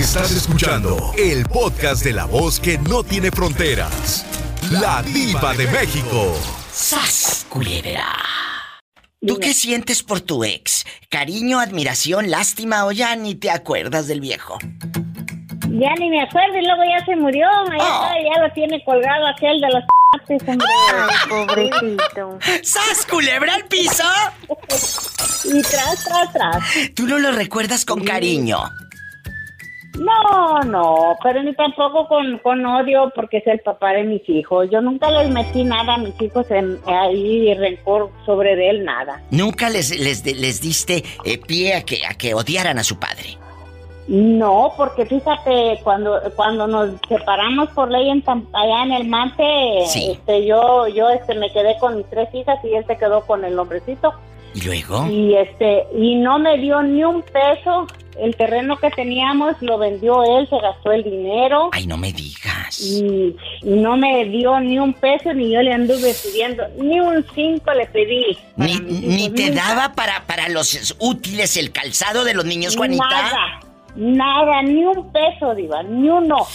Estás escuchando el podcast de la voz que no tiene fronteras. La diva de México. ¡Sas, culebra! ¿Tú qué sientes por tu ex? ¿Cariño, admiración, lástima o ya ni te acuerdas del viejo? Ya ni me acuerdo y luego ya se murió. Ya, ya lo tiene colgado aquel de los Ay, pobrecito. ¡Sas, culebra al piso! y tras, tras, tras. ¿Tú no lo recuerdas con cariño? No, no, pero ni tampoco con, con odio porque es el papá de mis hijos. Yo nunca les metí nada a mis hijos en, ahí, rencor sobre él, nada. ¿Nunca les, les, les diste eh, pie a que, a que odiaran a su padre? No, porque fíjate, cuando cuando nos separamos por ley en, allá en el Mante, este, yo yo este me quedé con mis tres hijas y él se quedó con el hombrecito. ¿Y luego? Y este y no me dio ni un peso. El terreno que teníamos lo vendió él, se gastó el dinero. Ay, no me digas. Y, no me dio ni un peso, ni yo le anduve pidiendo, ni un cinco le pedí. Ni, ni te daba para, para los útiles el calzado de los niños, Juanita. Nada. Nada, ni un peso, Diva, ni uno.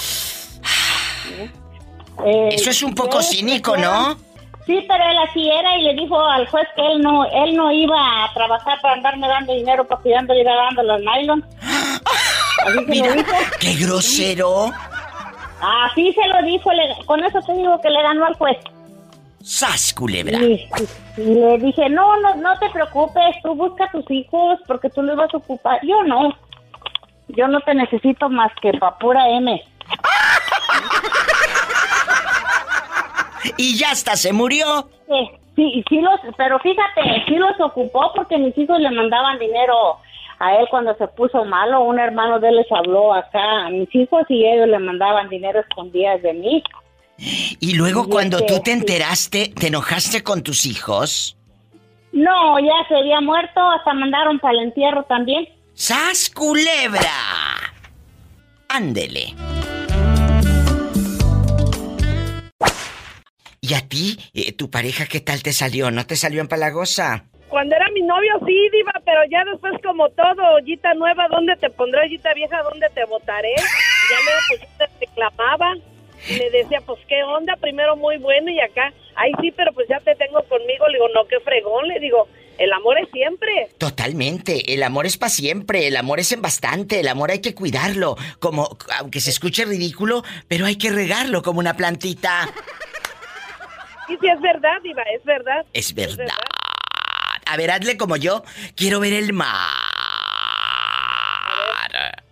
Eh, Eso es un poco cínico, ¿no? Sí, pero él así era y le dijo al juez que él no, él no iba a trabajar para andarme dando dinero para cuidando y dando los nylon. Mira, qué grosero. Así se lo dijo, con eso te digo que le ganó al juez. ¡Sas, culebra! Y, le dije, no, no, no te preocupes, tú busca a tus hijos porque tú los vas a ocupar. Yo no. Yo no te necesito más que pa' pura M. y ya hasta se murió. Sí, sí, sí los, pero fíjate, sí los ocupó porque mis hijos le mandaban dinero a él cuando se puso malo. Un hermano de él les habló acá a mis hijos y ellos le mandaban dinero escondidas de mí. Y luego cuando tú te enteraste, ¿te enojaste con tus hijos? No, ya se había muerto, hasta mandaron para el entierro también. ¡Sas culebra! Ándele. ¿Y a ti, eh, tu pareja, qué tal te salió? ¿No te salió en Palagosa? Cuando era mi novio, sí, Diva, pero ya después, como todo, ollita nueva, ¿dónde te pondré? Ollita vieja, ¿dónde te botaré? Ya luego, pues, te reclamaba. Le decía, pues, ¿qué onda? Primero muy bueno y acá, ay, sí, pero pues ya te tengo conmigo. Le digo, no, qué fregón. Le digo, el amor es siempre. Totalmente. El amor es para siempre. El amor es en bastante. El amor hay que cuidarlo. Como, aunque se escuche ridículo, pero hay que regarlo como una plantita. Y sí, es verdad, Diva, es verdad. Es verdad. A ver, hazle como yo. Quiero ver el mar.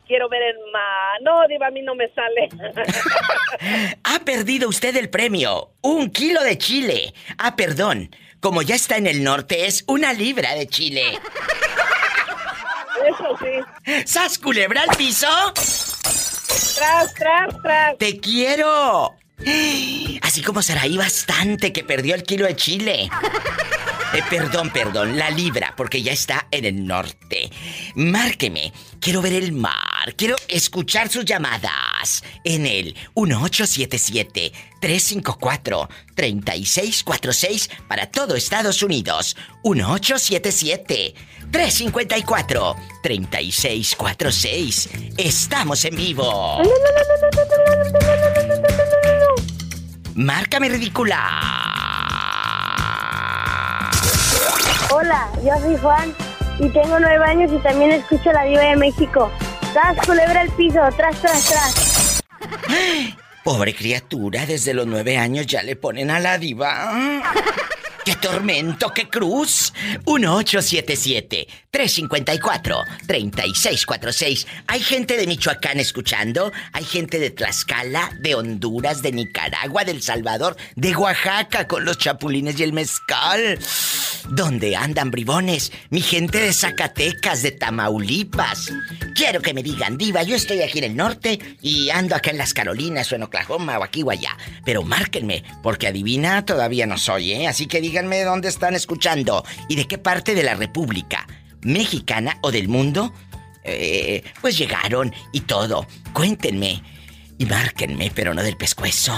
quiero ver el mar. No, Diva, a mí no me sale. ha perdido usted el premio. Un kilo de chile. Ah, perdón. Como ya está en el norte, es una libra de chile. Eso sí. ¿Sas culebra al piso? Tras, tras, tras. ¡Te quiero! Así como Saraí bastante que perdió el kilo de chile. Eh, perdón, perdón, la libra, porque ya está en el norte. Márqueme, quiero ver el mar, quiero escuchar sus llamadas en el 1877-354-3646 para todo Estados Unidos. 1877-354-3646. Estamos en vivo. Márcame ridícula. Hola, yo soy Juan y tengo nueve años y también escucho la diva de México. Tras, culebra el piso, tras, tras, tras. Pobre criatura, desde los nueve años ya le ponen a la diva. ¡Qué tormento, qué cruz! 1877-354-3646. Hay gente de Michoacán escuchando, hay gente de Tlaxcala, de Honduras, de Nicaragua, del Salvador, de Oaxaca con los chapulines y el mezcal. ¿Dónde andan bribones? Mi gente de Zacatecas, de Tamaulipas. Quiero que me digan, diva, yo estoy aquí en el norte y ando acá en las Carolinas o en Oklahoma o aquí o allá. Pero márquenme, porque adivina todavía no soy, ¿eh? Así que díganme dónde están escuchando y de qué parte de la República Mexicana o del mundo, eh, pues llegaron y todo. Cuéntenme y márquenme, pero no del pescuezo.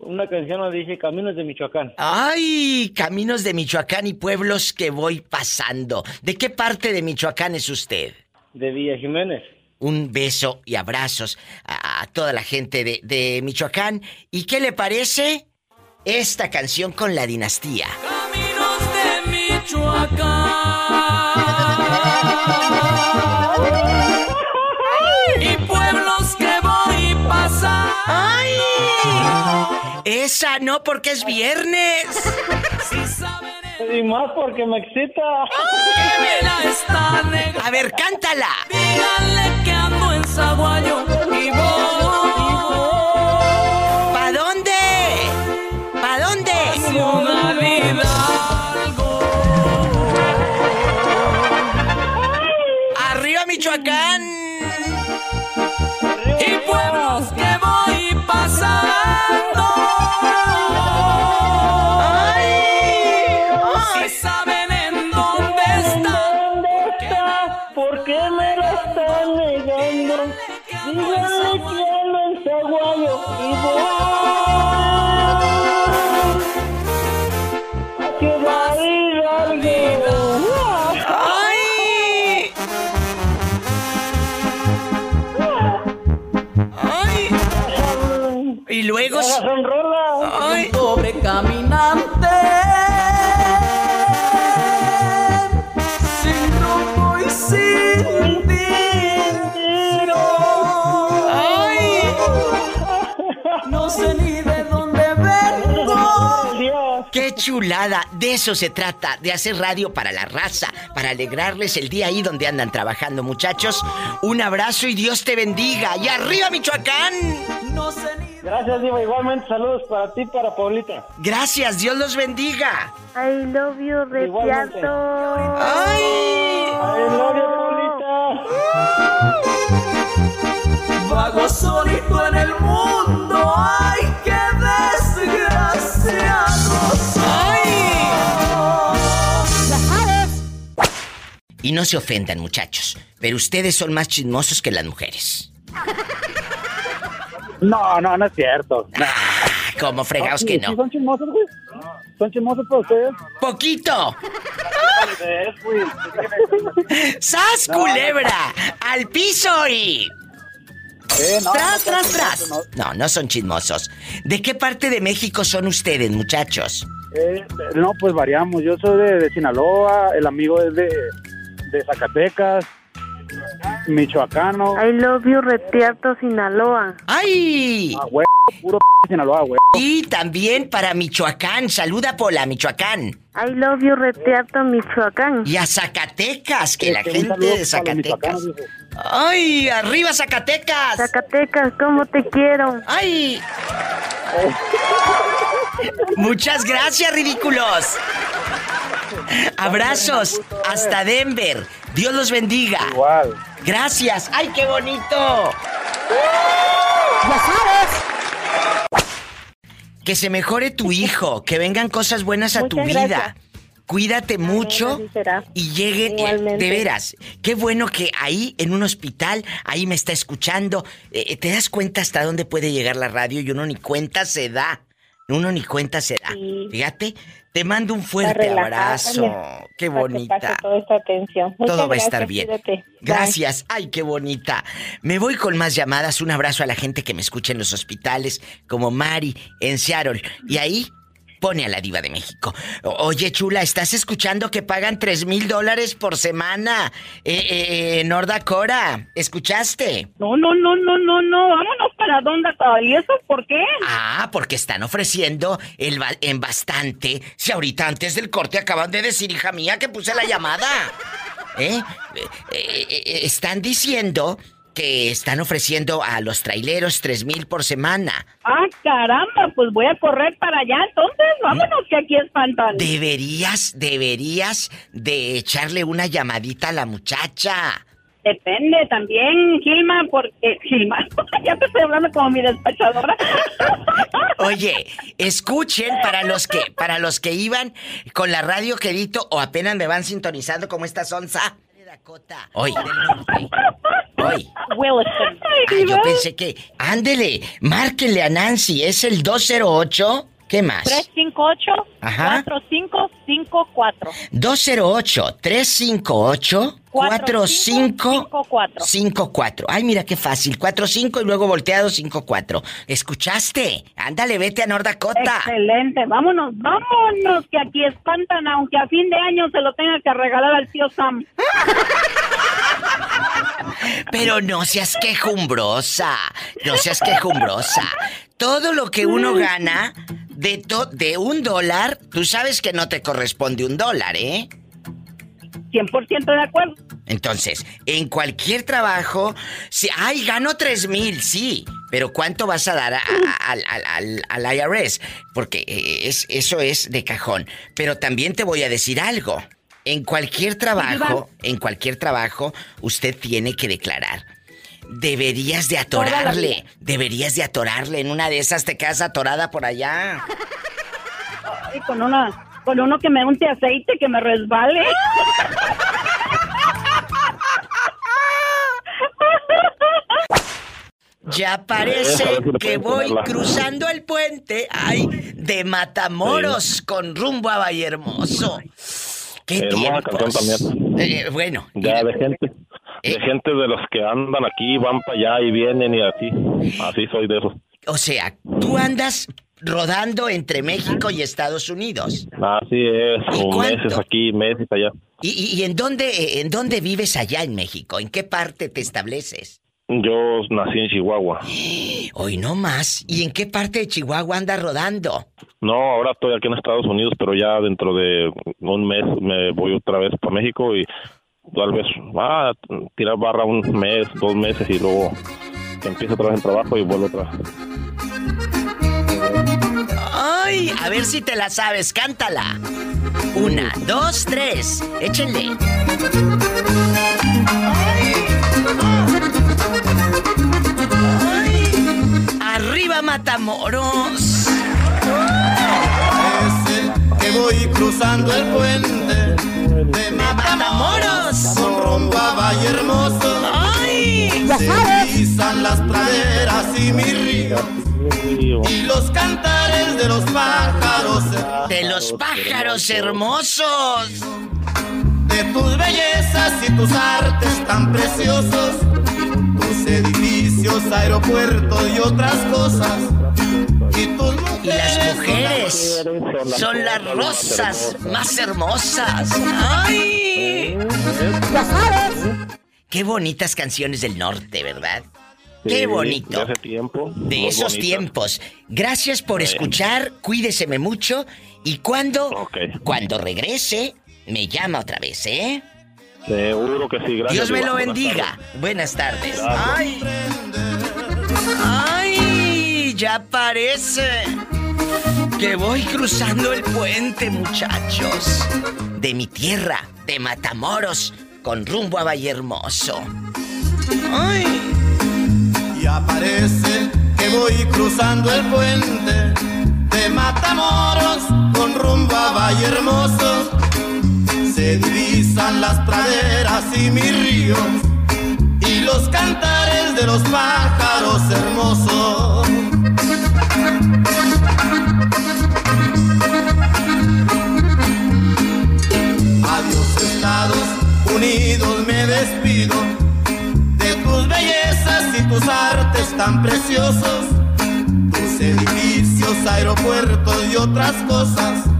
una canción donde dice Caminos de Michoacán. Ay, caminos de Michoacán y pueblos que voy pasando. ¿De qué parte de Michoacán es usted? De Villa Jiménez. Un beso y abrazos a, a toda la gente de, de Michoacán. ¿Y qué le parece esta canción con la dinastía? Caminos de Michoacán. y pueblos que voy pasando. ¡Ay! Esa no porque es viernes. Si saben Y más porque me excita. A ver, cántala. Díganle que ando en Zaguayo y voy. ¿Pa dónde? ¿Pa dónde? Ciudad Hidalgo. ¡Arriba Michoacán! y pueblos que voy pasando. Chulada! De eso se trata, de hacer radio para la raza, para alegrarles el día ahí donde andan trabajando, muchachos. Un abrazo y Dios te bendiga. ¡Y arriba, Michoacán! Gracias, Diva. Igualmente, saludos para ti y para Paulita. Gracias, Dios los bendiga. I love you. Retiato. ¡Ay! I love you, Paulita. Vago solito en el mundo, ay, qué desgraciado Y no se ofendan, muchachos, pero ustedes son más chismosos que las mujeres. No, no, no es cierto. Ah, como fregados que ¿Sí no. son chismosos, güey? ¿Son chismosos para ustedes? ¡Poquito! ¡Sas, culebra! ¡Al piso y... Eh, no, ¡Tras, no, tras, no, tras! no, No, no son chismosos. ¿De qué parte de México son ustedes, muchachos? Eh, no, pues variamos. Yo soy de, de Sinaloa, el amigo es de, de Zacatecas, michoacano. I love you, Retiato, Sinaloa. ¡Ay! A huevo, puro p Sinaloa, güey. Y también para Michoacán. Saluda, Pola, Michoacán. I love you, Retiato, Michoacán. Y a Zacatecas, que la Este, gente de Zacatecas. ¡Ay! ¡Arriba, Zacatecas! Zacatecas, ¿cómo te quiero? ¡Ay! Muchas gracias, ridículos. Abrazos hasta Denver. Dios los bendiga. Igual. Gracias. ¡Ay, qué bonito! Que se mejore tu hijo, que vengan cosas buenas a tu vida. gracias. Cuídate mucho y lleguen, eh, Igualmente. de veras, qué bueno que ahí en un hospital, ahí me está escuchando, Eh, te das cuenta hasta dónde puede llegar la radio y uno ni cuenta se da, uno ni cuenta se da. Sí. Fíjate, te mando un fuerte abrazo, qué para que bonita. pase toda esta tensión. Muchas Todo va a estar bien. Bye. Gracias. Ay, qué bonita. Me voy con más llamadas. Un abrazo a la gente que me escucha en los hospitales, como Mari en Seattle. Y ahí pone a la diva de México. Oye, chula, ¿estás escuchando que pagan tres mil dólares por semana eh, eh, en North Dakota? ¿Escuchaste? No, no, no, no, no, no. Vámonos dónde. ¿Y eso por qué? Ah, porque están ofreciendo el ba- en bastante. Si ahorita antes del corte acaban de decir, hija mía, que puse la llamada. ¿Eh? Eh, eh, eh, están diciendo que están ofreciendo a los traileros tres mil por semana. Ah, caramba, pues voy a correr para allá. Entonces, vámonos que aquí espantan. Deberías, deberías de echarle una llamadita a la muchacha. Depende también, Gilma, porque Gilma, ya te estoy hablando como mi despachadora. Oye, escuchen para los que, para los que iban con la radio quedito o apenas me van sintonizando como esta sonza. Dakota, hoy. Hoy. Williston. Ah, yo pensé que. Ándele, márquele a Nancy. Es el 208. ¿Qué más? 358 Ajá. 4554. 208-358-4554. Ay, mira qué fácil. 45 y luego volteado 54. ¿Escuchaste? Ándale, vete a North Dakota. Excelente, vámonos, vámonos, que aquí espantan, aunque a fin de año se lo tenga que regalar al tío Sam. Pero no seas quejumbrosa. No seas quejumbrosa. Todo lo que uno gana de, de un dólar, tú sabes que no te corresponde un dólar, ¿eh? 100% de acuerdo. Entonces, en cualquier trabajo, si, ay, gano tres mil, sí, pero ¿cuánto vas a dar a- a- al, al- al- al IRS? Porque eh, es, eso es de cajón. Pero también te voy a decir algo. En cualquier trabajo, en cualquier trabajo, usted tiene que declarar. Deberías de atorarle, deberías de atorarle. En una de esas te quedas atorada por allá. Ay, con una, con uno que me unte aceite, que me resbale. Ya parece que voy cruzando el puente, ay, de Matamoros con rumbo a Vallehermoso. ¡Qué Hermosa tiempos! Eh, bueno, Ya de gente, Eh. de gente de los que andan aquí, van para allá y vienen y así. Así soy de esos. o sea, tú andas rodando entre México y Estados Unidos. Así es, ¿Y o meses aquí, meses allá. ¿Y, y- y en dónde eh, en dónde vives allá en México? ¿En qué parte te estableces? Yo nací en Chihuahua. Hoy no más. ¿Y en qué parte de Chihuahua andas rodando? No, ahora estoy aquí en Estados Unidos, pero ya dentro de un mes me voy otra vez para México y tal vez ah, tirar barra un mes, dos meses y luego empiezo otra vez el trabajo y vuelvo otra vez. ¡Ay! A ver si te la sabes, cántala. Una, dos, tres. Échenle. Ay. Arriba Matamoros. que voy cruzando el puente de Matamoros. con rumbo a Valle Hermoso. ¡Ay! Se divisan las praderas y mi río y los cantares de los pájaros De los pájaros hermosos. de tus bellezas y tus artes tan preciosos, tus edificios, aeropuertos y otras cosas. Y tus Y las mujeres, son las rosas más hermosas. ¡Ay! Qué bonitas canciones del norte, ¿verdad? Qué Sí, bonito. De tiempo. Esos bonita. tiempos. Gracias por escuchar, cuídeseme mucho y cuando cuando regrese me llama otra vez, ¿eh? Seguro que sí, gracias. Dios me lo Buenas bendiga. tardes. Buenas tardes. Ay. Ay, ya parece que voy cruzando el puente, muchachos. De mi tierra, de Matamoros, con rumbo a Vallehermoso. Ay. Y aparece que voy cruzando el puente de Matamoros con rumbo a Valle Hermoso. Se divisan las praderas y mis ríos y los cantares de los pájaros hermosos. Adiós Estados Unidos, me despido de tus bellezas y tus artes tan preciosos, tus edificios, aeropuertos y otras cosas.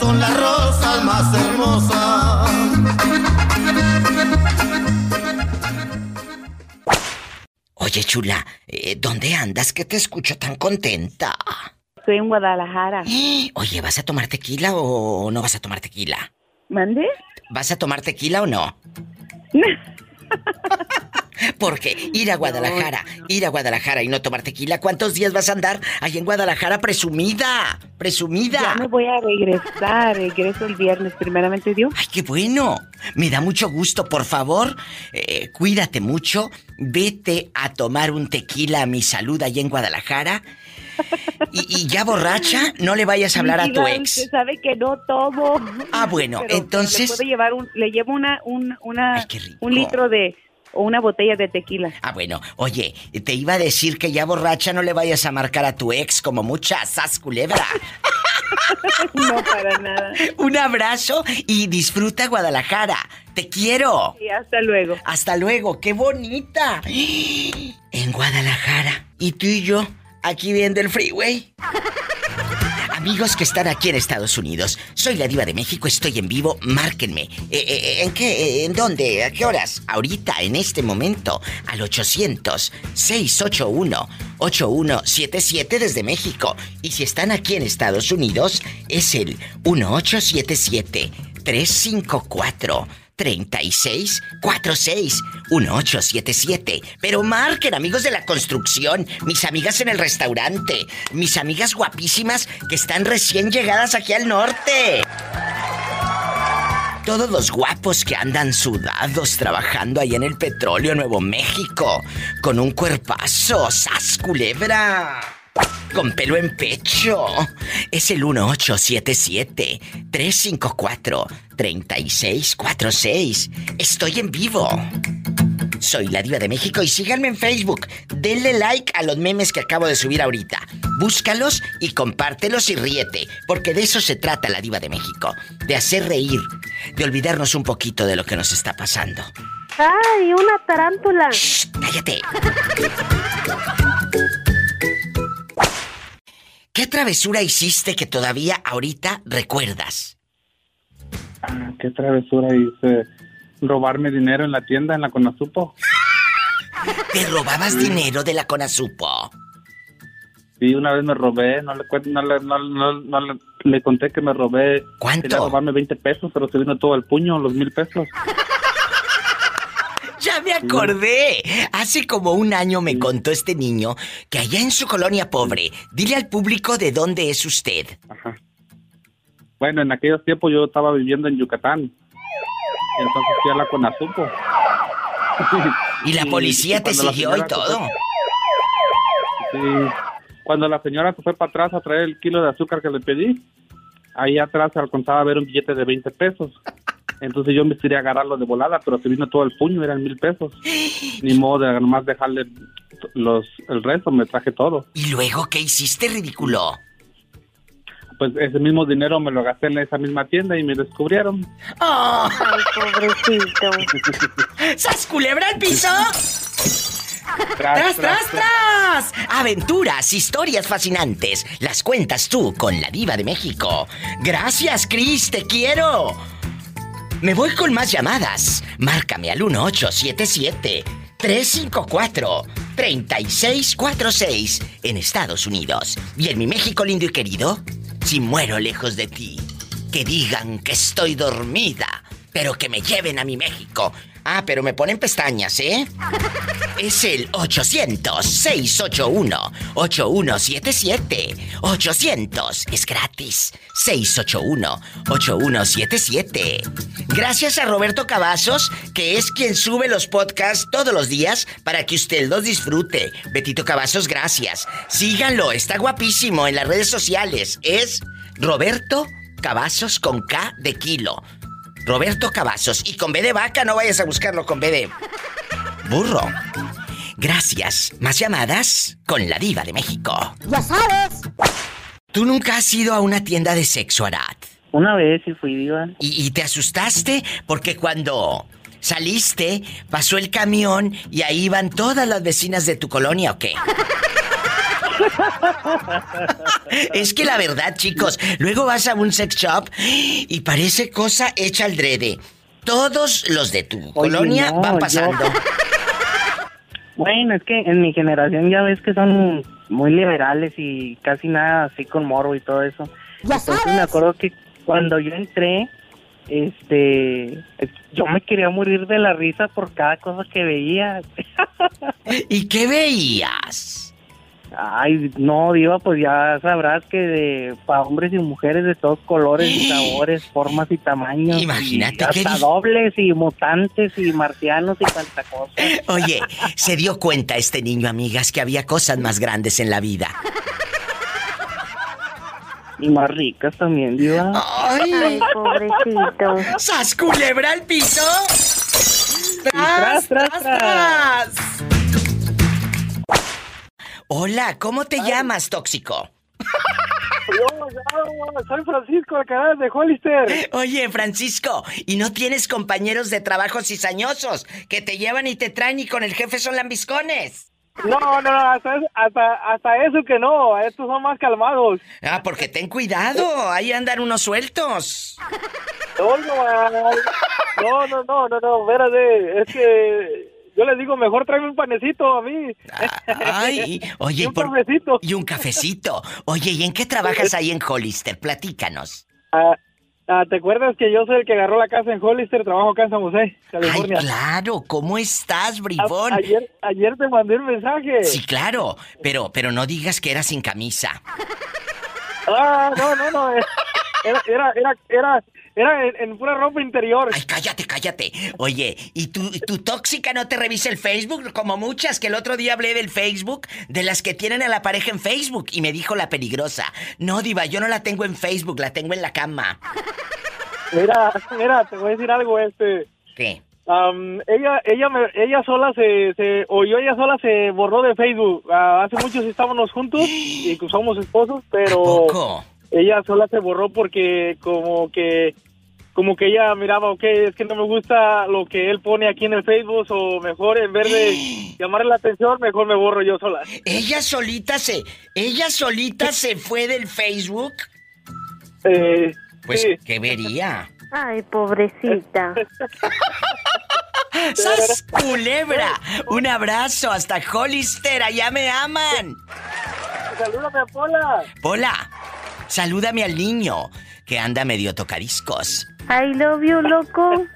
Son las rosas más hermosas. Oye, chula, eh, ¿dónde andas que te escucho tan contenta? Estoy en Guadalajara. Oye, ¿vas a tomar tequila o no vas a tomar tequila? ¿Mande? ¿Vas a tomar tequila o no? Porque ir a Guadalajara, ir a Guadalajara y no tomar tequila, ¿cuántos días vas a andar ahí en Guadalajara presumida? Presumida. Ya me voy a regresar. Regreso el viernes, primeramente Dios. Ay, qué bueno. Me da mucho gusto. Por favor, eh, cuídate mucho. Vete a tomar un tequila a mi salud allá en Guadalajara. Y, y ya borracha, no le vayas a hablar a tu ex. Sabe que no tomo. Ah, bueno, Pero entonces- Le, puedo llevar un, le llevo una, un, una, Ay, un litro de. O una botella de tequila. Ah, bueno, oye, te iba a decir que ya borracha no le vayas a marcar a tu ex como mucha sas culebra. No, para nada. Un abrazo y disfruta Guadalajara. Te quiero. Y hasta luego. Hasta luego, qué bonita. En Guadalajara. Y tú y yo, aquí viendo el freeway. Amigos que están aquí en Estados Unidos, soy la diva de México, estoy en vivo, márquenme. Eh, eh, ¿En qué? eh, ¿En dónde? ¿A qué horas? Ahorita, en este momento, al 800-681-8177 desde México. Y si están aquí en Estados Unidos, es el 1877-354. 3646 1877. Pero marquen, amigos de la construcción, mis amigas en el restaurante, mis amigas guapísimas que están recién llegadas aquí al norte. Todos los guapos que andan sudados trabajando ahí en el petróleo Nuevo México, con un cuerpazo, sas culebra. Con pelo en pecho. Es el 1877-354-3646. Estoy en vivo. Soy la diva de México y síganme en Facebook. Denle like a los memes que acabo de subir ahorita. Búscalos y compártelos y ríete, porque de eso se trata la diva de México. De hacer reír, de olvidarnos un poquito de lo que nos está pasando. ¡Ay, una tarántula! ¡Cállate! ¿Qué travesura hiciste que todavía ahorita recuerdas? Ah, ¿Qué travesura hice? Robarme dinero en la tienda, en la Conasupo. ¿Te robabas dinero de la Conasupo? Sí, una vez me robé, no le, no le, no, no- no le, le conté que me robé. ¿Cuánto? Quería robarme 20 pesos, pero se vino todo el puño, los mil pesos. Ya me acordé. Hace como un año me contó este niño que allá en su colonia pobre, dile al público de dónde es usted. Bueno, en aquellos tiempos yo estaba viviendo en Yucatán. Entonces fui a la Conasupo. Y la policía te siguió y todo. Sí. Cuando la señora se fue para atrás a traer el kilo de azúcar que le pedí, ahí atrás se alcanzaba a ver un billete de 20 pesos. Entonces yo me tiré a agarrarlo de volada, pero se vino todo el puño, eran mil pesos. Ni modo de nomás dejarle los, el resto, me traje todo. ¿Y luego qué hiciste, ridículo? Pues ese mismo dinero me lo gasté en esa misma tienda y me descubrieron. ¡Oh! Ay, pobrecito. ¡Sas culebra al piso! Tras, ¡Tras, tras, tras! Aventuras, historias fascinantes. Las cuentas tú con la diva de México. Gracias, Cris, te quiero. Me voy con más llamadas. Márcame al 1877 354 3646 en Estados Unidos. Y en mi México lindo y querido, si muero lejos de ti, que digan que estoy dormida, pero que me lleven a mi México. Ah, pero me ponen pestañas, ¿eh? Es el 800-681-8177. 800 es gratis. 681-8177. Gracias a Roberto Cavazos, que es quien sube los podcasts todos los días para que usted los disfrute. Betito Cavazos, gracias. Síganlo, está guapísimo en las redes sociales. Es Roberto Cavazos con K de kilo. Roberto Cavazos. Y con B de vaca, no vayas a buscarlo con B de burro. Gracias. ¿Más llamadas? Con la diva de México. ¡Ya sabes! ¿Tú nunca has ido a una tienda de sexo, Arad? Una vez sí fui, Diva. ¿Y, y te asustaste? Porque cuando saliste, pasó el camión y ahí iban todas las vecinas de tu colonia, ¿o qué? Es que la verdad, chicos, luego vas a un sex shop y parece cosa hecha al drede. Todos los de tu colonia no, van yo- pasando. Bueno, es que en mi generación ya ves que son muy liberales y casi nada así con morbo y todo eso. ¡Ya Entonces sabes! me acuerdo que cuando yo entré, este, yo me quería morir de la risa por cada cosa que veía. ¿Y qué veías? Ay, no, Diva, pues ya sabrás que de para hombres y mujeres de todos colores y sabores, formas y tamaños. Imagínate y hasta dobles y mutantes y marcianos y tanta cosa. Oye, se dio cuenta este niño, amigas, que había cosas más grandes en la vida. Y más ricas también, Diva. ¡Ay! pobrecito. ¡Sas culebra al piso! tras, tras, tras. Hola, ¿cómo te llamas, tóxico? soy Francisco, el canal de Hollister. Oye, Francisco, ¿y no tienes compañeros de trabajo cizañosos que te llevan y te traen y con el jefe son lambiscones? No, no, no, hasta, hasta, hasta eso que no, estos son más calmados. Ah, porque ten cuidado, ahí andan unos sueltos. No, no, no, no, no, no, no, espérate, es que yo les digo, mejor tráeme un panecito a mí. Ay, oye, Y un por- cafecito. Y un cafecito. Oye, ¿y en qué trabajas ahí en Hollister? Platícanos. Ah, ah, ¿Te acuerdas que yo soy el que agarró la casa en Hollister? Trabajo acá en San José, Ay, California. claro, ¿cómo estás, bribón? A- ayer, ayer te mandé un mensaje. Sí, claro, pero, pero no digas que era sin camisa. Ah, no, no, no. eh, Era, era, era, era, era en, en pura ropa interior. Ay, cállate, cállate. Oye, ¿y tu, tu tóxica no te revisa el Facebook? Como muchas que el otro día hablé del Facebook, de las que tienen a la pareja en Facebook, y me dijo la peligrosa. No, Diva, yo no la tengo en Facebook, la tengo en la cama. Mira, mira, te voy a decir algo, este. ¿Qué? am, ella, ella, me- ella sola se, se, o yo ella sola se borró de Facebook. Ah, hace mucho sí estábamos juntos y que somos esposos, pero poco? ella sola se borró porque como que, como que ella miraba, ok, es que no me gusta lo que él pone aquí en el Facebook, o mejor en vez de llamarle la atención, mejor me borro yo sola. Ella solita se, ella solita se fue del Facebook. Eh, Pues, sí. ¿qué vería? Ay, pobrecita. ¡Sas culebra! Un abrazo hasta Hollister, allá me aman. Salúdame a Pola. Pola, salúdame al niño que anda medio tocadiscos. I love you, loco.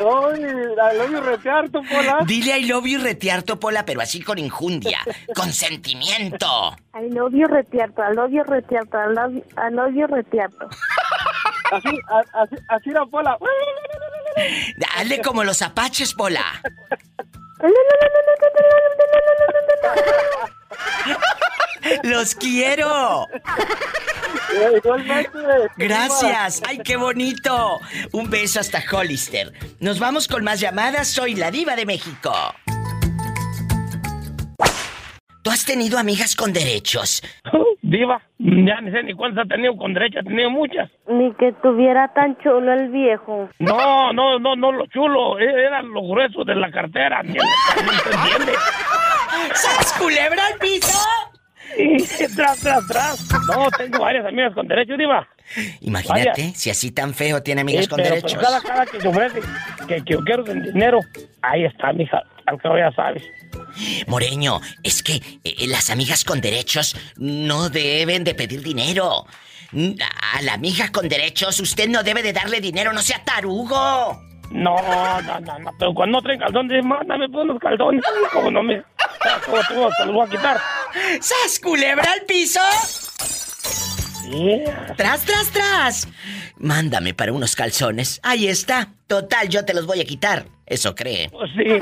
Ay, la love you retearto, Pola. Dile I love you retiarto, Pola, pero así con injundia, con sentimiento. I love you, retiarto. I love you, retiarto. I love you, I love you, retiarto. Así, a- así, así era Pola. Dale como los apaches, Pola. ¡Los quiero! Igualmente. Gracias. ¡Ay, qué bonito! Un beso hasta Hollister. Nos vamos con más llamadas. Soy la diva de México. ¿Tú has tenido amigas con derechos? Viva, ya ni sé ni cuántas ha tenido con derecho, ha tenido muchas. Ni que tuviera tan chulo el viejo. No, no, no, no lo chulo, e- era lo grueso de la cartera, ¿entiendes? ¿Sas culebra al piso? Y tras, tras, tras. No, tengo varias amigas con derecho, Diva. Imagínate, Vaya. si así tan feo tiene amigas Sí, con pero, derechos. pero cada, cada que se ofrece que, que yo quiero el dinero, ahí está, mija, al cabo ya sabes. Moreño, es que eh, las amigas con derechos no deben de pedir dinero. Mm, A la amiga con derechos usted no debe de darle dinero, no sea tarugo. No, no, no, no, pero cuando no traen calzones, mándame por unos calzones, como no me... ¿Cómo tú te los voy a quitar? ¡Sas culebra al piso! ¡Tras, tras, tras! Mándame para unos calzones. Ahí está. Total, yo te los voy a quitar. Eso cree. Pues sí.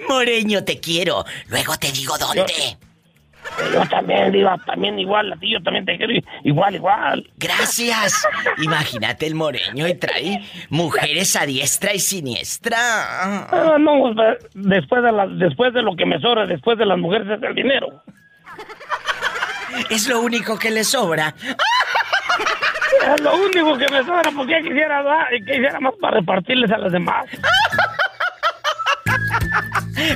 Moreño, te quiero. Luego te digo dónde. Yo también, Diva, también igual, a ti yo también te quiero igual, igual. Gracias. Imagínate el moreño y trae mujeres a diestra y siniestra. Ah, no, después de, la, después de lo que me sobra, después de las mujeres es el dinero. Es lo único que le sobra. Es lo único que me sobra porque quisiera dar, quisiera más para repartirles a las demás.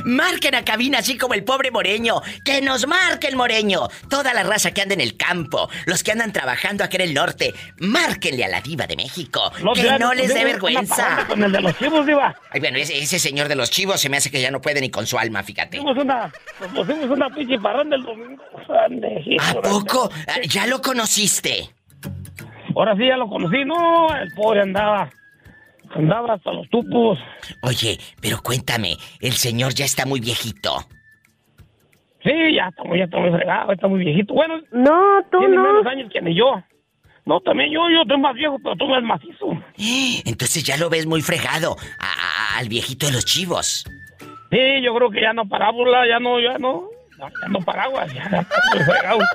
Marquen a cabina así como el pobre moreño. Que nos marque el moreño. Toda la raza que anda en el campo. Los que andan trabajando aquí en el norte. Márquenle a la diva de México. que ya no les dé vergüenza. Con el de los chivos, Diva. Ay, bueno, ese, ese señor de los chivos se me hace que ya no puede ni con su alma, fíjate. Pusimos una, nos pusimos una pinche parranda el domingo. ¿A poco? Ah, ¿Ya lo conociste? Ahora sí ya lo conocí, no, el pobre andaba, andaba hasta los tupos. Oye, pero cuéntame, el señor ya está muy viejito. Sí, ya está muy, ya está muy fregado, está muy viejito. Bueno, No, tú tiene no. menos años que ni yo. No, también yo, yo estoy más viejo, pero tú más macizo. Entonces ya lo ves muy fregado a- a- al viejito de los chivos. Sí, yo creo que ya no parábola, ya no, ya no. Ya no paraguas, ya estoy fregado.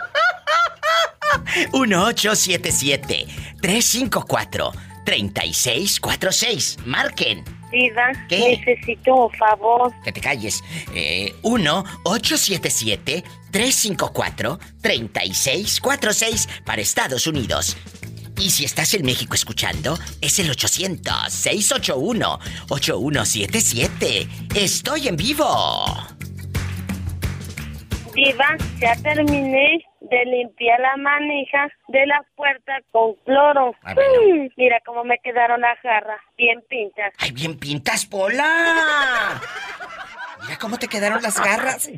1877-354-3646. Marquen. Diva, ¿Qué? necesito un favor. Que te calles. Eh, 1-877-354-3646 para Estados Unidos. Y si estás en México escuchando, es el 800-681-8177. Estoy en vivo. Diva, ya terminé de limpiar la manija de la puerta con cloro. Ah, bueno. Mm, mira cómo me quedaron las garras, bien pintas. ¡Ay, bien pintas, Pola! Mira cómo te quedaron las garras.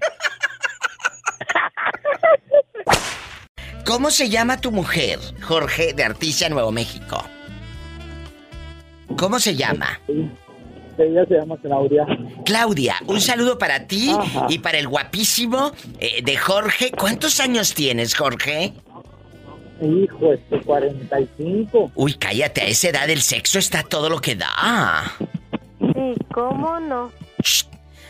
¿Cómo se llama tu mujer, Jorge, de Articia, Nuevo México? ¿Cómo se llama? Ella se llama Claudia. Claudia, un saludo para ti Ajá. y para el guapísimo eh, de Jorge. ¿Cuántos años tienes, Jorge? Hijo, este 45. Uy, cállate, a esa edad el sexo está todo lo que da. Sí, ¿cómo no?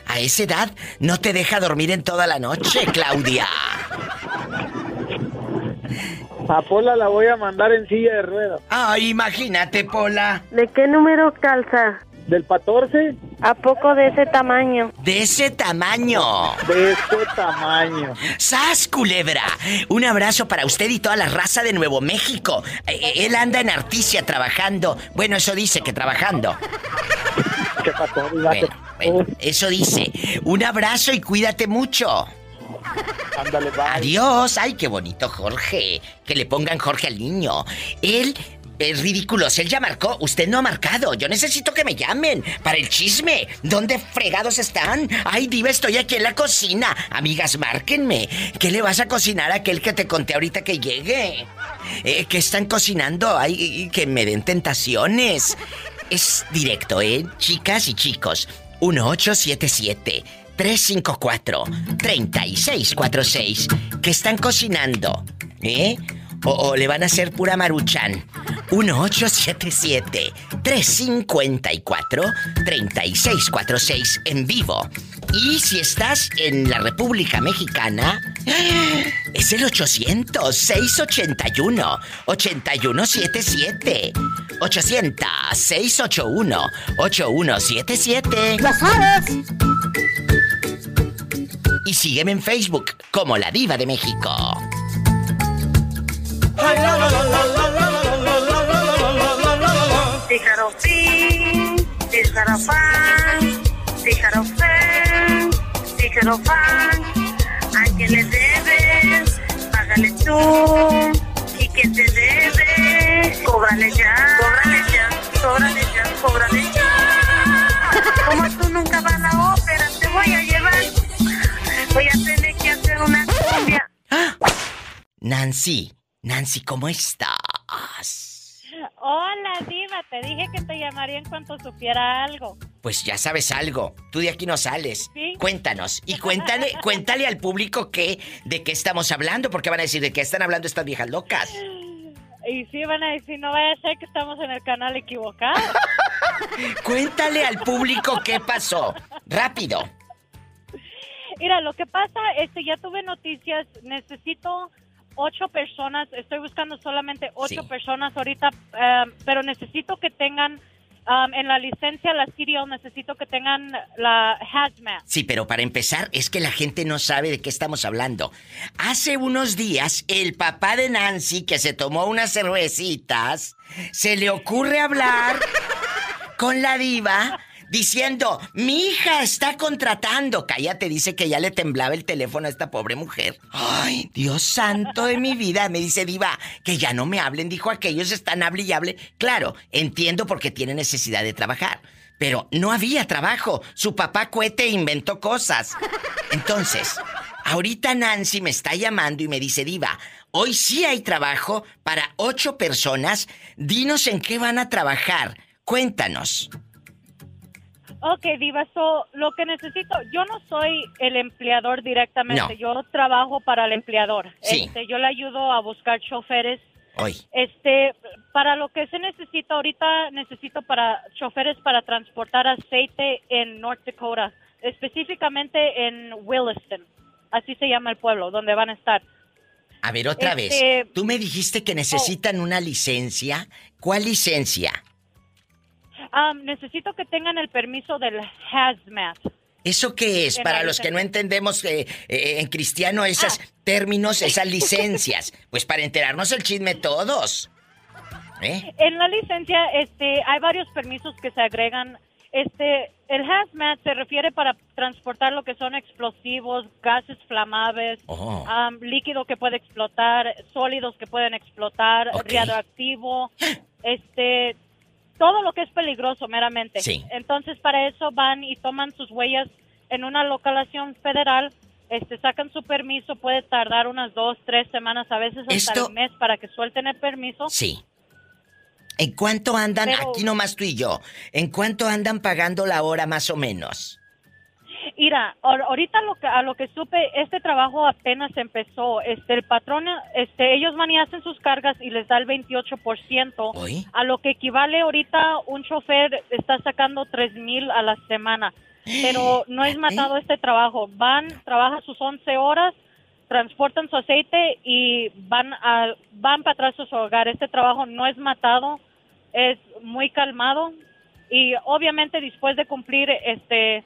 A esa edad no te deja dormir en toda la noche, Claudia. A Pola la voy a mandar en silla de ruedas. Ay, imagínate, Pola. ¿De qué número calza? ¿Del 14? ¿A poco de ese tamaño? De ese tamaño. De ese tamaño. ¡Sas, culebra! Un abrazo para usted y toda la raza de Nuevo México. Eh, Él anda en Articia trabajando. Bueno, eso dice que trabajando. ¿Qué pasó, Diva? Bueno, bueno, eso dice. Un abrazo y cuídate mucho. Ándale, va. Adiós. Ay, qué bonito, Jorge. Que le pongan Jorge al niño. Él es ridículo. Él ya marcó. Usted no ha marcado. Yo necesito que me llamen para el chisme. ¿Dónde fregados están? Ay, diva, estoy aquí en la cocina. Amigas, márquenme. ¿Qué le vas a cocinar a aquel que te conté ahorita que llegue? Eh, ¿Qué están cocinando? Ay, que me den tentaciones. Es directo, ¿eh? Chicas y chicos. 1877 354 3646. ¿Qué están cocinando? ¿Eh? O, o le van a hacer pura maruchan. 1877 354 3646 en vivo. Y si estás en la República Mexicana, es el 800 681 8177. 800 681 8177. ¡Ya sabes! Y sígueme en Facebook como La Diva de México. Tijarofín, tijarofán, tijarofén, tijarofán. ¿A quién le debes? Págale tú. ¿Y que te debe? Cóbrale ya, cóbrale ya, cóbrale ya, cóbrale ya. Como tú nunca vas a la ópera, te voy a llevar. Voy a tener que hacer una cumbia. Nancy, Nancy, ¿cómo estás? Hola, Diva. Te dije que te llamaría en cuanto supiera algo. Pues ya sabes algo. Tú de aquí no sales. Sí. Cuéntanos. Y cuéntale, cuéntale al público que de qué estamos hablando, porque van a decir de qué están hablando estas viejas locas. Y sí van a decir, no vaya a ser que estamos en el canal equivocado. Cuéntale al público qué pasó. Rápido. Mira, lo que pasa es que ya tuve noticias. Necesito ocho personas. Estoy buscando solamente ocho Sí. personas ahorita, eh, pero necesito que tengan um, en la licencia, la CDL, necesito que tengan la hazmat. Sí, pero para empezar, es que la gente no sabe de qué estamos hablando. Hace unos días, el papá de Nancy, que se tomó unas cervecitas, se le ocurre hablar con la diva diciendo, mi hija está contratando. Cállate, dice que ya le temblaba el teléfono a esta pobre mujer. Ay, Dios santo de mi vida. Me dice diva, que ya no me hablen. Dijo aquellos están hable y hable. Claro, entiendo porque tiene necesidad de trabajar. Pero no había trabajo. Su papá cohete inventó cosas. Entonces, ahorita Nancy me está llamando y me dice, Diva, hoy sí hay trabajo para ocho personas. Dinos en qué van a trabajar. Cuéntanos. Ok, Diva, so, lo que necesito, yo no soy el empleador directamente, No. yo trabajo para el empleador. Sí. Este, yo le ayudo a buscar choferes. Hoy. Este, para lo que se necesita ahorita, necesito para choferes para transportar aceite en North Dakota, específicamente en Williston. así se llama el pueblo, donde van a estar. A ver, otra Este- vez. Tú me dijiste que necesitan una licencia. ¿Cuál licencia? Ah, necesito que tengan el permiso del hazmat. ¿Eso qué es? Para los que no entendemos eh, eh, en cristiano esos términos, esas licencias. Pues para enterarnos el chisme todos. ¿Eh? En la licencia, este, hay varios permisos que se agregan. Este, el hazmat se refiere para transportar lo que son explosivos, gases flamables, Oh. am, líquido que puede explotar, sólidos que pueden explotar, radioactivo, este, todo lo que es peligroso meramente. Sí. Entonces, para eso van y toman sus huellas en una localización federal. Este, sacan su permiso, puede tardar unas dos, tres semanas, a veces hasta Esto- el mes para que suelten el permiso. Sí. ¿En cuánto andan, Pero- aquí nomás tú y yo, en cuánto andan pagando la hora más o menos? Mira, ahor- ahorita lo que, a lo que supe, este trabajo apenas empezó. Este, el patrón, este, ellos van y hacen sus cargas y les da el 28%. ¿Oí? A lo que equivale ahorita un chofer está sacando tres mil a la semana. Pero no es matado este trabajo. Van, trabajan sus 11 horas, transportan su aceite y van a, van para atrás a su hogar. Este trabajo no es matado, es muy calmado y obviamente después de cumplir este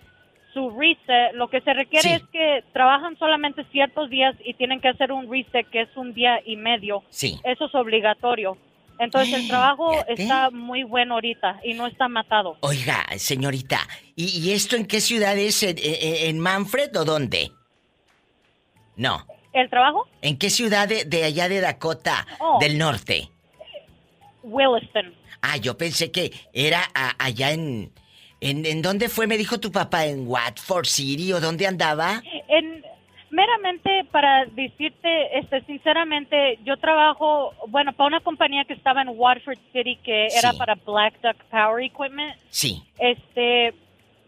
su reset, lo que se requiere Sí. es que trabajan solamente ciertos días y tienen que hacer un reset que es un día y medio. Sí. Eso es obligatorio. Entonces el trabajo está muy bueno ahorita y no está matado. Oiga, señorita, ¿y, y esto en qué ciudad es? ¿En, en- en Manfred o dónde? No. ¿El trabajo? ¿En qué ciudad de, de allá de Dakota Oh. del norte? Williston. Ah, yo pensé que era a- allá en, en... ¿En dónde fue, me dijo tu papá? ¿En Watford City o dónde andaba? En, meramente para decirte, este, sinceramente, yo trabajo, bueno, para una compañía que estaba en Watford City que era para Black Duck Power Equipment. Sí. Este,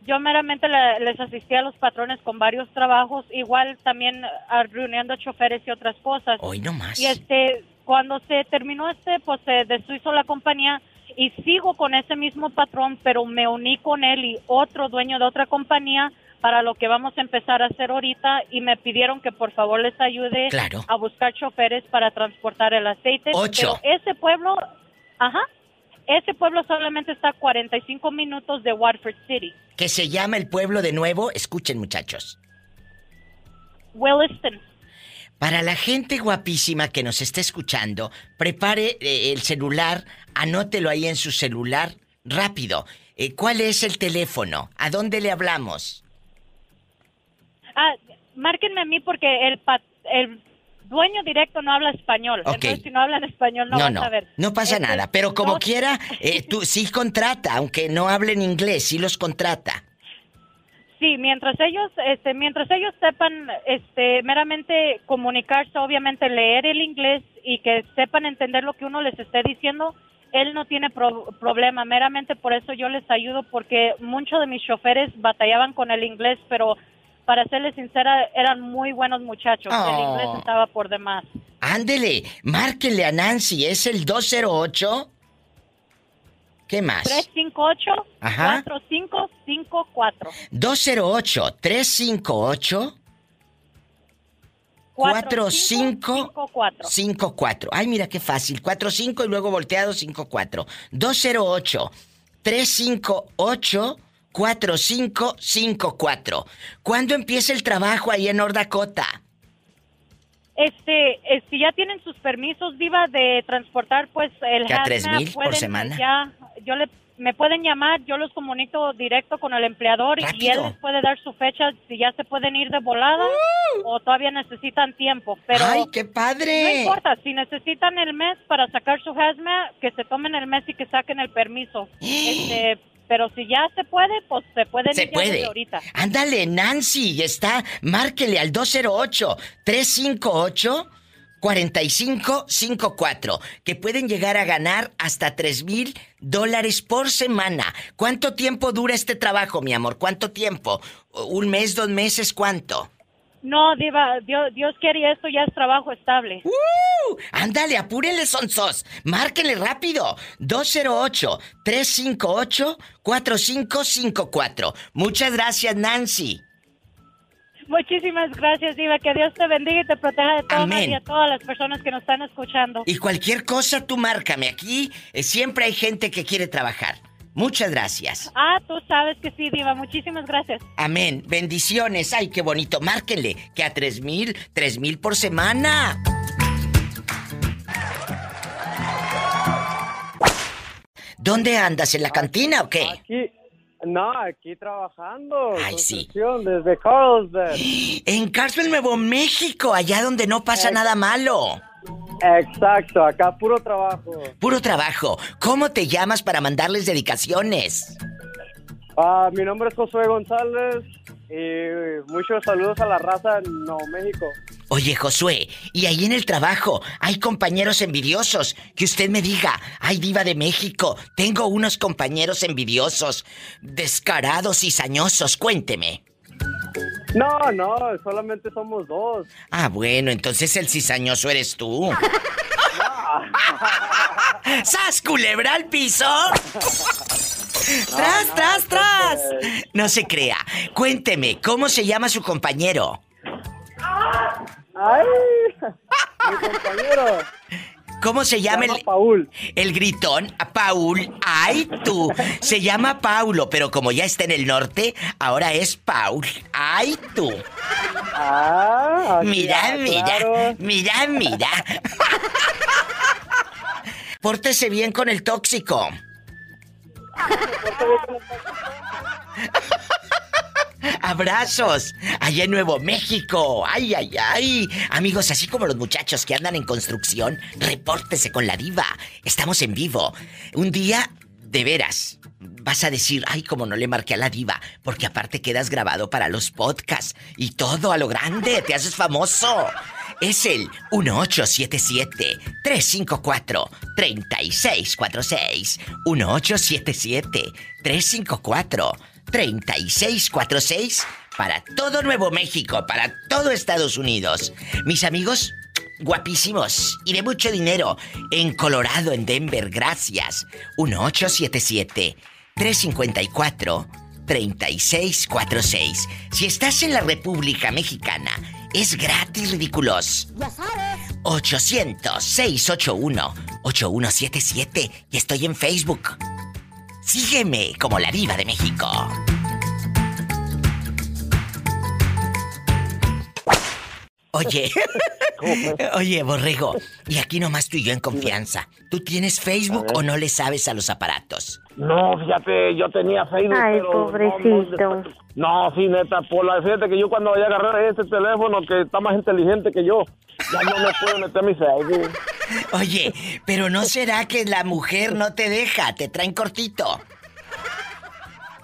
yo meramente le- les asistía a los patrones con varios trabajos, igual también ah, reuniendo choferes y otras cosas. Hoy no más. Y este, cuando se terminó este, pues se deshizo la compañía y sigo con ese mismo patrón, pero me uní con él y otro dueño de otra compañía para lo que vamos a empezar a hacer ahorita y me pidieron que por favor les ayude Claro. a buscar choferes para transportar el aceite. Ocho. Pero ese pueblo, ajá, ese pueblo solamente está a 45 minutos de Watford City, Que se llama el pueblo de nuevo. Escuchen, muchachos. Williston. Para la gente guapísima que nos está escuchando, prepare eh, el celular, anótelo ahí en su celular, rápido. Eh, ¿Cuál es el teléfono? ¿A dónde le hablamos? Ah, márquenme a mí porque el, pa- el dueño directo no habla español. Ok. Entonces, si no hablan español, no, no, a ver. no pasa Este, nada. Pero como quiera, eh, tú sí contrata, aunque no hablen inglés, sí los contrata. Sí, mientras ellos, este, mientras ellos sepan, este, meramente comunicarse, obviamente leer el inglés y que sepan entender lo que uno les esté diciendo, él no tiene pro- problema. Meramente por eso yo les ayudo porque muchos de mis choferes batallaban con el inglés, pero para serles sincera, eran muy buenos muchachos. El Oh. inglés estaba por demás. Ándele, márquenle a Nancy, es el 208. ¿Qué más? 358 Ajá. 4554 208-358. 4554. Ay, mira qué fácil. 45 y luego volteado 54. 208 358 4554. ¿Cuándo empieza el trabajo ahí en North Dakota? Este, eh, si ya tienen sus permisos, Diva, de transportar, pues el ¿Que a hazmat, tres mil por semana? Ya, yo le, me pueden llamar, yo los comunico directo con el empleador y él les puede dar su fecha si ya se pueden ir de volada o todavía necesitan tiempo. Pero ¡Ay, qué padre! No importa, si necesitan el mes para sacar su hazmat, que se tomen el mes y que saquen el permiso. Este, pero si ya se puede, pues se pueden Se ir desde puede. ahorita. Ándale, Nancy, está. Márquele al 208-358-4554. Que pueden llegar a ganar hasta 3 mil dólares por semana. ¿Cuánto tiempo dura este trabajo, mi amor? ¿Cuánto tiempo? ¿Un mes, dos meses? ¿Cuánto? No, Diva, Dios, Dios quiere esto ya es trabajo estable. ¡Uh! Ándale, apúrenle, sonsos. Márquenle rápido. 208-358-4554. Muchas gracias, Nancy. Muchísimas gracias, Diva. Que Dios te bendiga y te proteja de todo mal y a todas las personas que nos están escuchando. Y cualquier cosa tú márcame. Aquí eh, siempre hay gente que quiere trabajar. Muchas gracias. Ah, tú sabes que sí, Diva. Muchísimas gracias. Amén. Bendiciones. Ay, qué bonito. Márquenle que a tres mil, tres mil por semana. ¿Dónde andas? ¿En la cantina o qué? Aquí, no, aquí trabajando. Ay, sí. Desde Carlsbad. En Carlsbad, Nuevo México, allá donde no pasa nada malo. Exacto, acá puro trabajo. Puro trabajo. ¿Cómo te llamas para mandarles dedicaciones? Ah, mi nombre es Josué González y muchos saludos a la raza en Nuevo México. Oye, Josué, y ahí en el trabajo hay compañeros envidiosos. Que usted me diga, ay, diva de México, tengo unos compañeros envidiosos, descarados y sañosos, cuénteme. No, no, solamente somos dos. Ah, bueno, entonces el cizañoso eres tú. ¡Sas, culebra al piso! ¡Tras, tras, tras! No se crea. Cuénteme, ¿cómo se llama su compañero? ¡Ay! Mi compañero. ¿Cómo se llama, llama el Paul? El gritón, Paul. ¡Ay, tú! Se llama Paulo, pero como ya está en el norte, ahora es Paul. ¡Ay, tú! Ah, Mira, ya, mira, claro. mira, mira. Pórtese bien con el tóxico. Abrazos, allá en Nuevo México. Ay, ay, ay. Amigos, así como los muchachos que andan en construcción, repórtese con la diva. Estamos en vivo. Un día, de veras, vas a decir, ay, como no le marqué a la diva, porque aparte quedas grabado para los podcasts y todo a lo grande, te haces famoso. Es el 1877-354-3646. 1877-354-3646 para todo Nuevo México, para todo Estados Unidos. Mis amigos guapísimos y de mucho dinero en Colorado, en Denver, gracias. 1877-354-3646. Si estás en la República Mexicana, es gratis, ridículos. Ya sabes. 800-681-8177 y estoy en Facebook. Sígueme como la diva de México. Oye, oye, borrego, y aquí nomás tú y yo en confianza. ¿Tú tienes Facebook o no le sabes a los aparatos? No, fíjate, yo tenía Facebook, Ay, pero... pobrecito. No, sí, neta, Pola. Fíjate que yo cuando vaya a agarrar este teléfono que está más inteligente que yo, ya no me puedo meter mi Facebook. Oye, pero ¿no será que la mujer no te deja? Te traen cortito.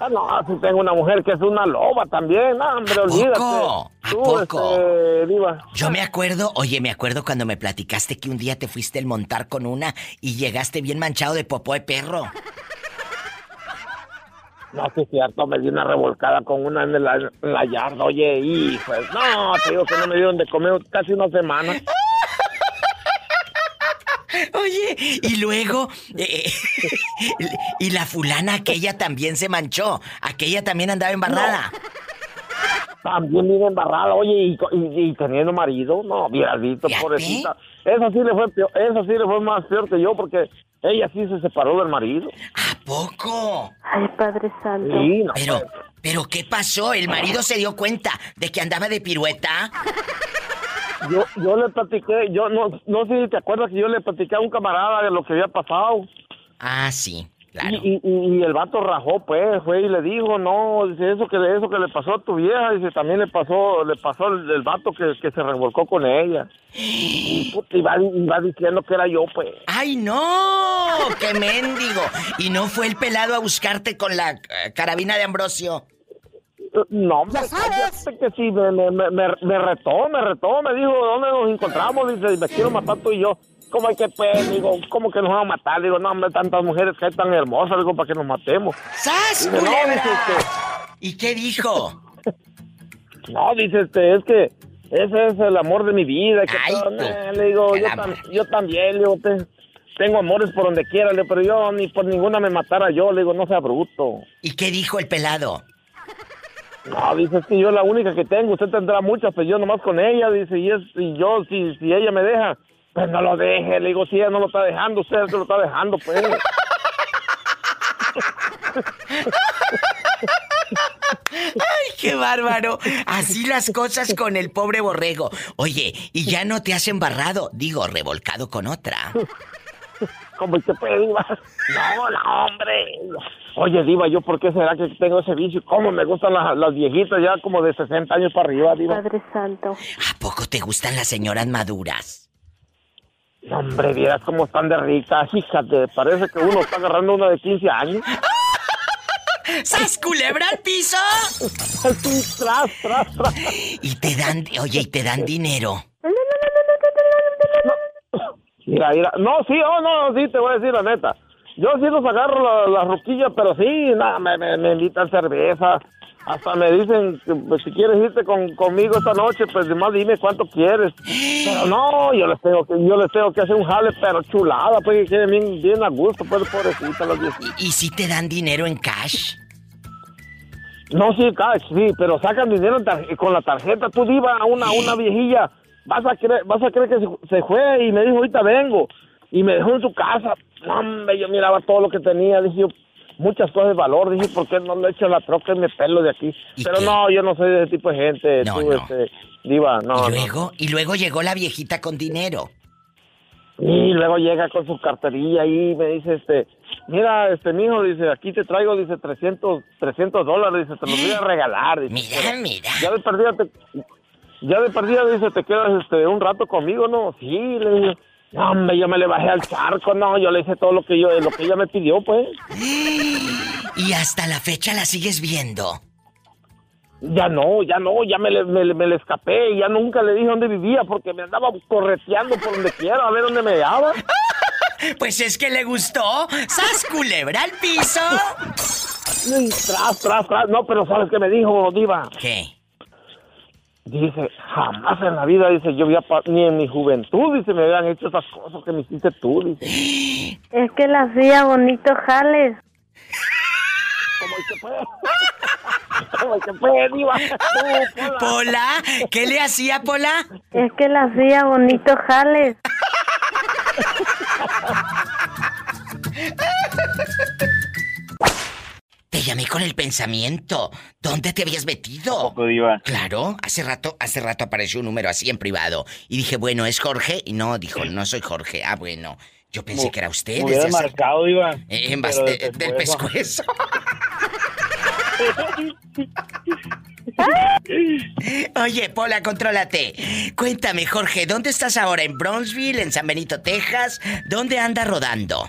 Ah, no, si tengo una mujer que es una loba también. No, hombre, olvídate. poco? ¿A Tú, poco? este, diva. Yo me acuerdo, oye, me acuerdo cuando me platicaste que un día te fuiste el montar con una y llegaste bien manchado de popó de perro. No, sí es cierto, me di una revolcada con una en la, en la yarda. Oye, hijo, no, te digo que no me dieron de comer casi una semana. Oye, y luego, eh, y la fulana aquella también se manchó. Aquella también andaba embarrada. También vive embarrada, oye, y, y- y teniendo marido, no, hubieras visto, pobrecita. Eso sí le fue peor, eso sí le fue más peor que yo, porque ella sí se separó del marido. ¿A poco? Ay, Padre Santo. Sí, no, Pero, pero ¿qué pasó? ¿El marido se dio cuenta de que andaba de pirueta? Yo, yo le platiqué, yo no, no sé si te acuerdas que yo le platiqué a un camarada de lo que había pasado. Ah, sí, Y, y, y- y el vato rajó, pues, fue y le dijo, no, dice, eso que, eso que le pasó a tu vieja, dice, también le pasó, le pasó el, el vato que, que se revolcó con ella. Y, puta, y va, y va diciendo que era yo, pues. ¡Ay, no! ¡Qué mendigo! ¿Y no fue el pelado a buscarte con la eh, carabina de Ambrosio? No, hombre, cállate que sí, me, me, me, me- me retó, me retó, me dijo, ¿dónde nos encontramos? Dice, me quiero matar tú y yo. ¿Cómo hay que, pues? Digo, ¿cómo que nos van a matar? Digo, no, hombre, tantas mujeres que hay tan hermosas, digo, para que nos matemos. ¡Sas, Dice, no, dice, este, ¿Y qué dijo? No, dice, este, es que ese es el amor de mi vida. Que Ay, todo, tú. nah, le digo, yo, tam- yo también, le digo, te- tengo amores por donde quiera, le digo, pero yo ni por ninguna me matara yo, le digo, no sea bruto. ¿Y qué dijo el pelado? No, dice, es que yo es la única que tengo, usted tendrá muchas, pero yo nomás con ella, dice, y, es, y yo, si, si ella me deja, pues no lo deje, le digo, si ella no lo está dejando, usted se lo está dejando, pues. ¡Ay, qué bárbaro! Así las cosas con el pobre borrego. Oye, y ya no te has embarrado, digo, revolcado con otra. Como se puede, Diva. No, no, hombre. Oye, Diva, ¿yo por qué será que tengo ese vicio? ¿Cómo me gustan las, las viejitas ya como de 60 años para arriba, Diva? Padre Santo. ¿A poco te gustan las señoras maduras? No, hombre, vieras cómo están de ricas, fíjate. Parece que uno está agarrando una de 15 años. ¡Sas culebra al piso! Tras, tras, tras. Y te dan, oye, y te dan dinero. Mira, mira. No, sí, oh, no, sí, te voy a decir la neta. Yo sí los agarro la, la ruquilla, pero sí, nada, me, me, me invitan cerveza. Hasta me dicen que pues, si quieres irte con, conmigo esta noche, pues además dime cuánto quieres. Pero no, yo les tengo que, yo les tengo que hacer un jale, pero chulada, pues que queden bien, bien a gusto, pues pobrecita las viejitas. ¿Y si te dan dinero en cash? No, sí, cash, sí, pero sacan dinero con la tarjeta. Tú diva a una, una viejilla, vas a creer, vas a creer que se, se fue y me dijo, ahorita vengo. Y me dejó en su casa. No, hombre, yo miraba todo lo que tenía, dije yo, muchas cosas de valor. Dije, ¿por qué no le echo la troca y me pelo de aquí? Pero no, yo no soy de ese tipo de gente. No, tú, no. este, diva, no, y no. luego, y luego llegó la viejita con dinero. Y luego llega con su carterilla y me dice, este, mira, este, mijo, dice, aquí te traigo, dice, 300, 300 dólares, dice, te los voy a regalar. Dice, Mira, "Pero mira. Ya de perdida te, ya de perdida, dice, te quedas, este, un rato conmigo, ¿no? Sí, le dije, no, hombre, yo me le bajé al charco, no, yo le hice todo lo que yo, lo que ella me pidió, pues. Y hasta la fecha la sigues viendo. Ya no, ya no, ya me le, me, me le escapé ya nunca le dije dónde vivía porque me andaba correteando por donde quiera a ver dónde me hallaba. Pues es que le gustó. ¡Sas culebra al piso! Tras, tras, tras. No, pero ¿sabes qué me dijo, Diva? ¿Qué? Dice, jamás en la vida, dice, yo había, ni en mi juventud, dice, me habían hecho esas cosas que me hiciste tú, dice. Es que la hacía bonito jales. Como el que puede. Como el que puede, Diva. Pola, ¿qué le hacía Pola? Es que la hacía bonito jales. Te llamé con el pensamiento. ¿Dónde te habías metido? Poco, Diva. Claro, hace rato, hace rato apareció un número así en privado. Y dije, bueno, ¿es Jorge? Y no, dijo, no soy Jorge. Ah, bueno. Yo pensé que era usted. me hubiera marcado, Diva. Eh, en Pero bas- del eh, del pescuezo. Oye, Pola, contrólate. Cuéntame, Jorge, ¿dónde estás ahora? ¿En Bronzeville, en San Benito, Texas? ¿Dónde anda rodando?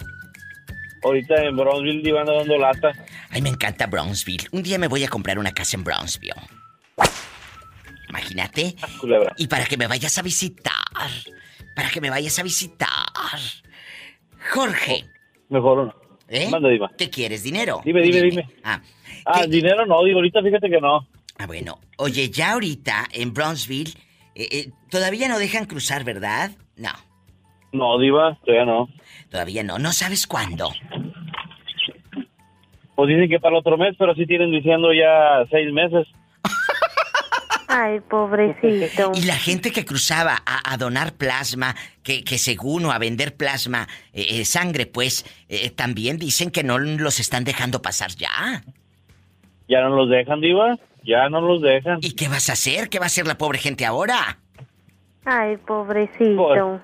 Ahorita en Bronzeville, Diva, ando dando lata. Ay, me encanta Brownsville. Un día me voy a comprar una casa en Brownsville. Imagínate. Culebra. Y para que me vayas a visitar. Para que me vayas a visitar. Jorge. Mejor no. ¿Eh? Manda, Diva. ¿Qué quieres? ¿Dinero? Dime, dime, dime. Ah, Ah, dinero no, digo, ahorita fíjate que no. ah, bueno. Oye, ya ahorita en Brownsville eh, eh, todavía no dejan cruzar, ¿verdad? No, No, Diva, todavía no. todavía no. No sabes cuándo. Pues dicen que para el otro mes, pero sí tienen diciendo ya seis meses. Ay, pobrecito. Y la gente que cruzaba a, a donar plasma, que, que según o a vender plasma, eh, eh, sangre, pues, eh, también dicen que no los están dejando pasar ya. Ya no los dejan, Diva. Ya no los dejan. ¿Y qué vas a hacer? ¿Qué va a hacer la pobre gente ahora? Ay, pobrecito. Pues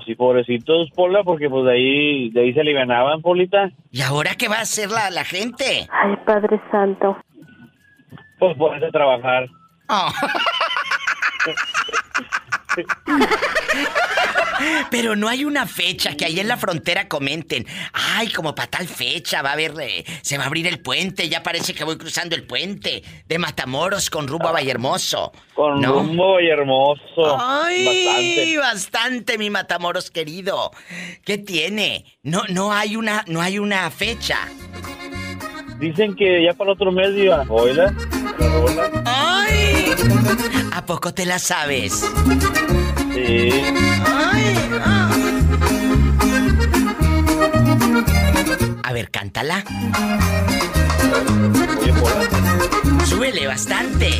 sí, pobrecitos, Pola, porque pues de ahí, de ahí se alivianaban, Polita. ¿Y ahora qué va a hacer la, la gente? Ay, Padre Santo. Pues ponerse a trabajar. Oh. Pero no hay una fecha que ahí en la frontera comenten. Ay, como para tal fecha va a haber, eh, se va a abrir el puente. Ya parece que voy cruzando el puente de Matamoros con rumbo a Vallehermoso. Con ¿No? rumbo y hermoso. Ay, Bastante. bastante, mi Matamoros querido. ¿Qué tiene? No, no hay una, no hay una fecha. Dicen que ya para el otro mes, Diva. Oiga. ¡Ay! ¿A poco te la sabes? Sí. Ay, A ver, cántala. Súbele. bastante.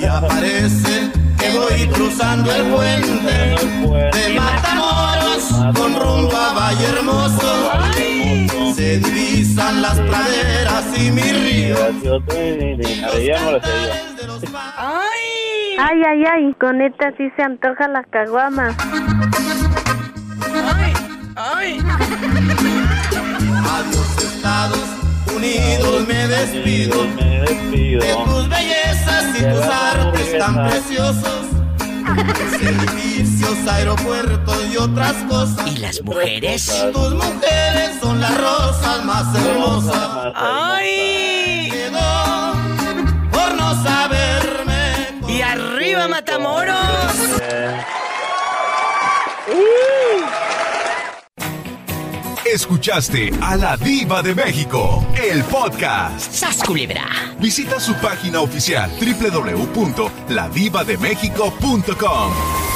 Y aparece que voy cruzando el puente de Matamoros con rumbo a Valle Hermoso. Se divisan las praderas y mi río. Ay, ay, ay, con esta sí se antoja la caguama. Ay. Adiós Estados Unidos, me despido de tus bellezas y tus artes tan preciosos. Servicios, aeropuertos y otras cosas. ¿Y las mujeres? Tus mujeres son las rosas más hermosas. ¡Ay! Quedó por no saberme. ¡Y arriba, Matamoros! Escuchaste a la diva de México, el podcast. ¡Sas culebra! Visita su página oficial www.ladivademexico.com.